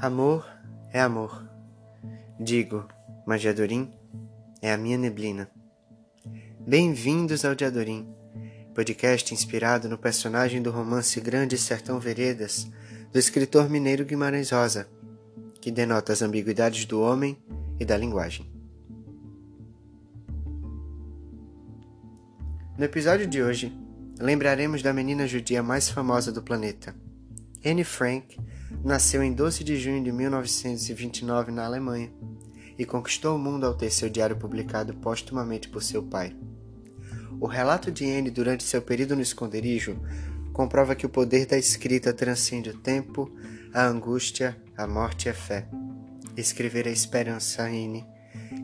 Amor é amor. Digo, mas Diadorim é a minha neblina. Bem-vindos ao Diadorim, podcast inspirado no personagem do romance Grande Sertão Veredas, do escritor mineiro Guimarães Rosa, que denota as ambiguidades do homem e da linguagem. No episódio de hoje, lembraremos da menina judia mais famosa do planeta, Anne Frank nasceu em 12 de junho de 1929 na Alemanha e conquistou o mundo ao ter seu diário publicado postumamente por seu pai. O relato de Anne durante seu período no esconderijo comprova que o poder da escrita transcende o tempo, a angústia, a morte e a fé. Escrever a esperança, Anne,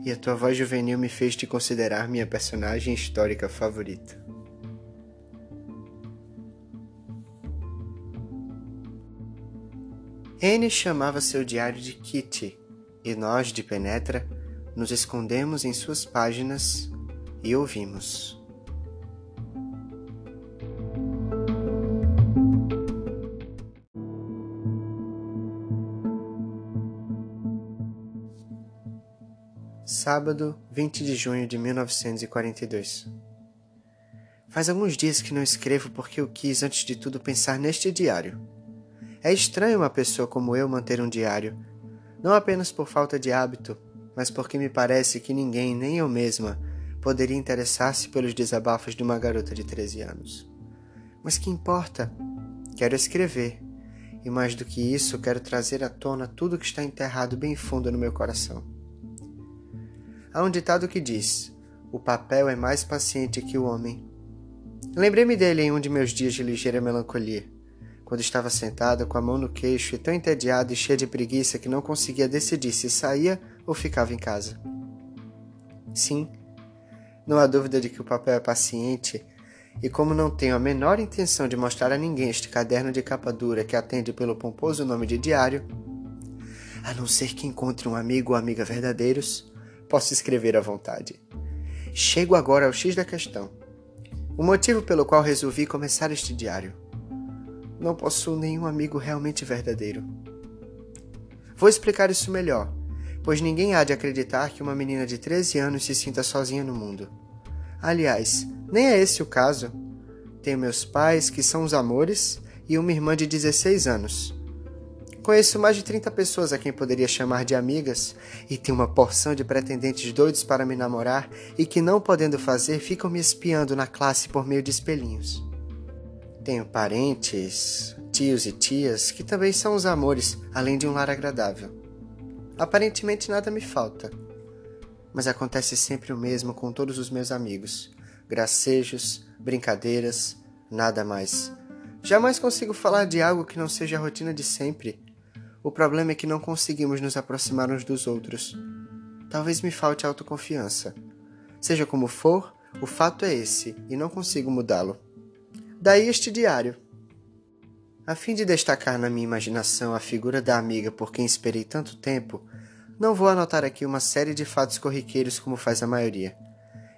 e a tua voz juvenil me fez te considerar minha personagem histórica favorita. N chamava seu diário de Kitty, e nós, de Penetra, nos escondemos em suas páginas e ouvimos. Sábado, 20 de junho de 1942. Faz alguns dias que não escrevo porque eu quis, antes de tudo, pensar neste diário é estranho uma pessoa como eu manter um diário, não apenas por falta de hábito, mas porque me parece que ninguém, nem eu mesma, poderia interessar-se pelos desabafos de uma garota de 13 anos. Mas que importa? Quero escrever, e mais do que isso, quero trazer à tona tudo que está enterrado bem fundo no meu coração. Há um ditado que diz: o papel é mais paciente que o homem. Lembrei-me dele em um de meus dias de ligeira melancolia quando estava sentada com a mão no queixo e tão entediada e cheia de preguiça que não conseguia decidir se saía ou ficava em casa. Sim, não há dúvida de que o papel é paciente, e como não tenho a menor intenção de mostrar a ninguém este caderno de capa dura que atende pelo pomposo nome de diário, a não ser que encontre um amigo ou amiga verdadeiros, posso escrever à vontade. Chego agora ao X da questão. O motivo pelo qual resolvi começar este diário não possuo nenhum amigo realmente verdadeiro. Vou explicar isso melhor, pois ninguém há de acreditar que uma menina de 13 anos se sinta sozinha no mundo. Aliás, nem é esse o caso. Tenho meus pais, que são os amores, e uma irmã de 16 anos. Conheço mais de 30 pessoas a quem poderia chamar de amigas, e tenho uma porção de pretendentes doidos para me namorar e que, não podendo fazer, ficam me espiando na classe por meio de espelhinhos. Tenho parentes, tios e tias que também são os amores, além de um lar agradável. Aparentemente nada me falta, mas acontece sempre o mesmo com todos os meus amigos: gracejos, brincadeiras, nada mais. Jamais consigo falar de algo que não seja a rotina de sempre. O problema é que não conseguimos nos aproximar uns dos outros. Talvez me falte autoconfiança. Seja como for, o fato é esse e não consigo mudá-lo. Daí este diário. A fim de destacar na minha imaginação a figura da amiga por quem esperei tanto tempo, não vou anotar aqui uma série de fatos corriqueiros como faz a maioria.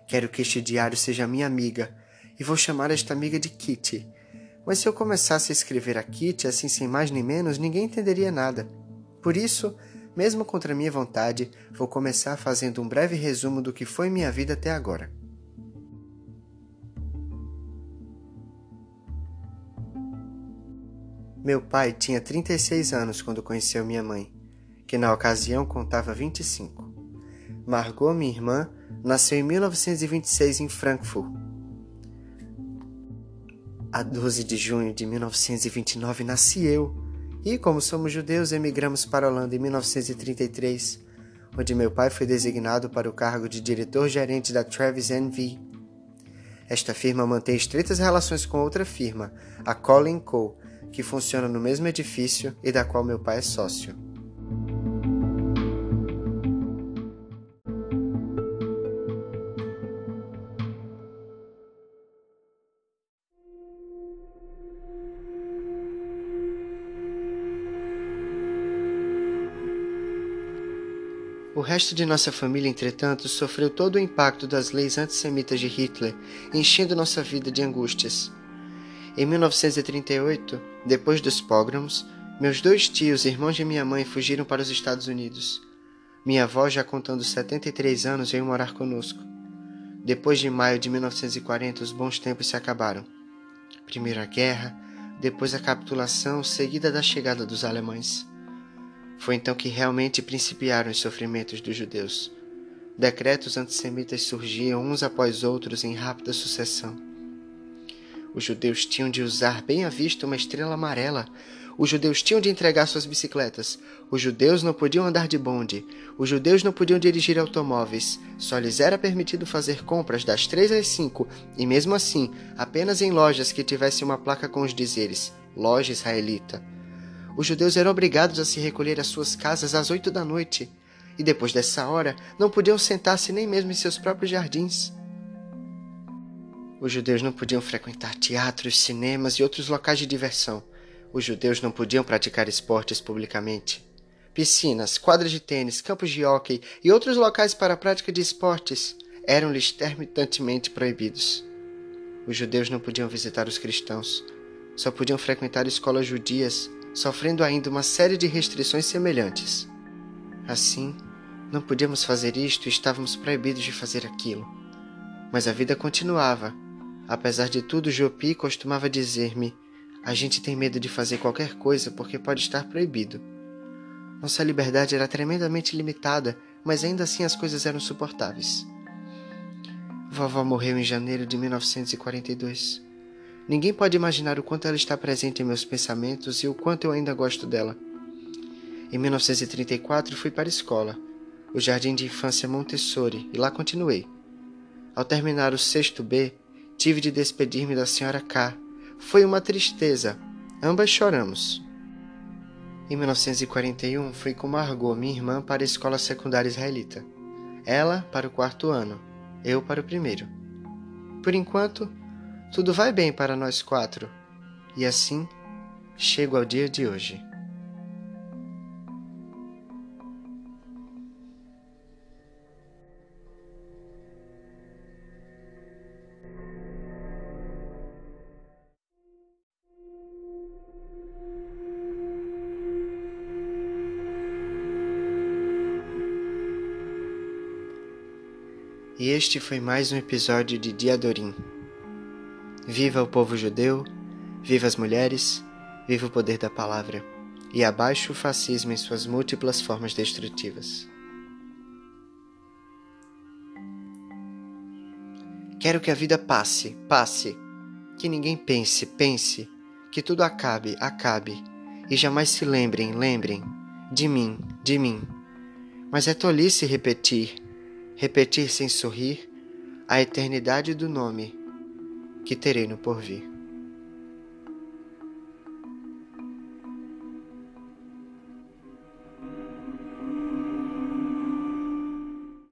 Quero que este diário seja minha amiga, e vou chamar esta amiga de Kitty. Mas se eu começasse a escrever a Kitty assim sem mais nem menos, ninguém entenderia nada. Por isso, mesmo contra minha vontade, vou começar fazendo um breve resumo do que foi minha vida até agora. Meu pai tinha 36 anos quando conheceu minha mãe, que na ocasião contava 25. Margot, minha irmã, nasceu em 1926 em Frankfurt. A 12 de junho de 1929 nasci eu, e como somos judeus, emigramos para a Holanda em 1933, onde meu pai foi designado para o cargo de diretor-gerente da Travis NV. Esta firma mantém estreitas relações com outra firma, a Colin Co., que funciona no mesmo edifício e da qual meu pai é sócio. O resto de nossa família, entretanto, sofreu todo o impacto das leis antissemitas de Hitler, enchendo nossa vida de angústias. Em 1938, depois dos pogroms, Meus dois tios, irmãos de minha mãe, fugiram para os Estados Unidos. Minha avó, já contando 73 anos, veio morar conosco. Depois de maio de 1940, os bons tempos se acabaram. Primeiro a guerra, depois a capitulação, seguida da chegada dos alemães. Foi então que realmente principiaram os sofrimentos dos judeus. Decretos antissemitas surgiam uns após outros em rápida sucessão. Os judeus tinham de usar bem à vista uma estrela amarela os judeus tinham de entregar suas bicicletas. Os judeus não podiam andar de bonde. Os judeus não podiam dirigir automóveis. Só lhes era permitido fazer compras das três às cinco, e mesmo assim, apenas em lojas que tivessem uma placa com os dizeres Loja Israelita. Os judeus eram obrigados a se recolher às suas casas às oito da noite, e depois dessa hora não podiam sentar-se nem mesmo em seus próprios jardins. Os judeus não podiam frequentar teatros, cinemas e outros locais de diversão. Os judeus não podiam praticar esportes publicamente. Piscinas, quadras de tênis, campos de hóquei e outros locais para a prática de esportes eram-lhes terminantemente proibidos. Os judeus não podiam visitar os cristãos, só podiam frequentar escolas judias, sofrendo ainda uma série de restrições semelhantes. Assim, não podíamos fazer isto e estávamos proibidos de fazer aquilo. Mas a vida continuava. Apesar de tudo, Jopi costumava dizer-me a gente tem medo de fazer qualquer coisa porque pode estar proibido. Nossa liberdade era tremendamente limitada, mas ainda assim as coisas eram suportáveis. Vovó morreu em janeiro de 1942. Ninguém pode imaginar o quanto ela está presente em meus pensamentos e o quanto eu ainda gosto dela. Em 1934 fui para a escola, o Jardim de Infância Montessori, e lá continuei. Ao terminar o sexto B, tive de despedir-me da senhora K, foi uma tristeza. Ambas choramos. Em 1941, fui com Margot, minha irmã, para a escola secundária israelita. Ela para o quarto ano, eu para o primeiro. Por enquanto, tudo vai bem para nós quatro. E assim, chego ao dia de hoje. E este foi mais um episódio de Diadorim. Viva o povo judeu, viva as mulheres, viva o poder da palavra, e abaixo o fascismo em suas múltiplas formas destrutivas. Quero que a vida passe, passe, que ninguém pense, pense, que tudo acabe, acabe, e jamais se lembrem, lembrem, de mim, de mim. Mas é tolice repetir, repetir sem sorrir a eternidade do nome que terei no porvir.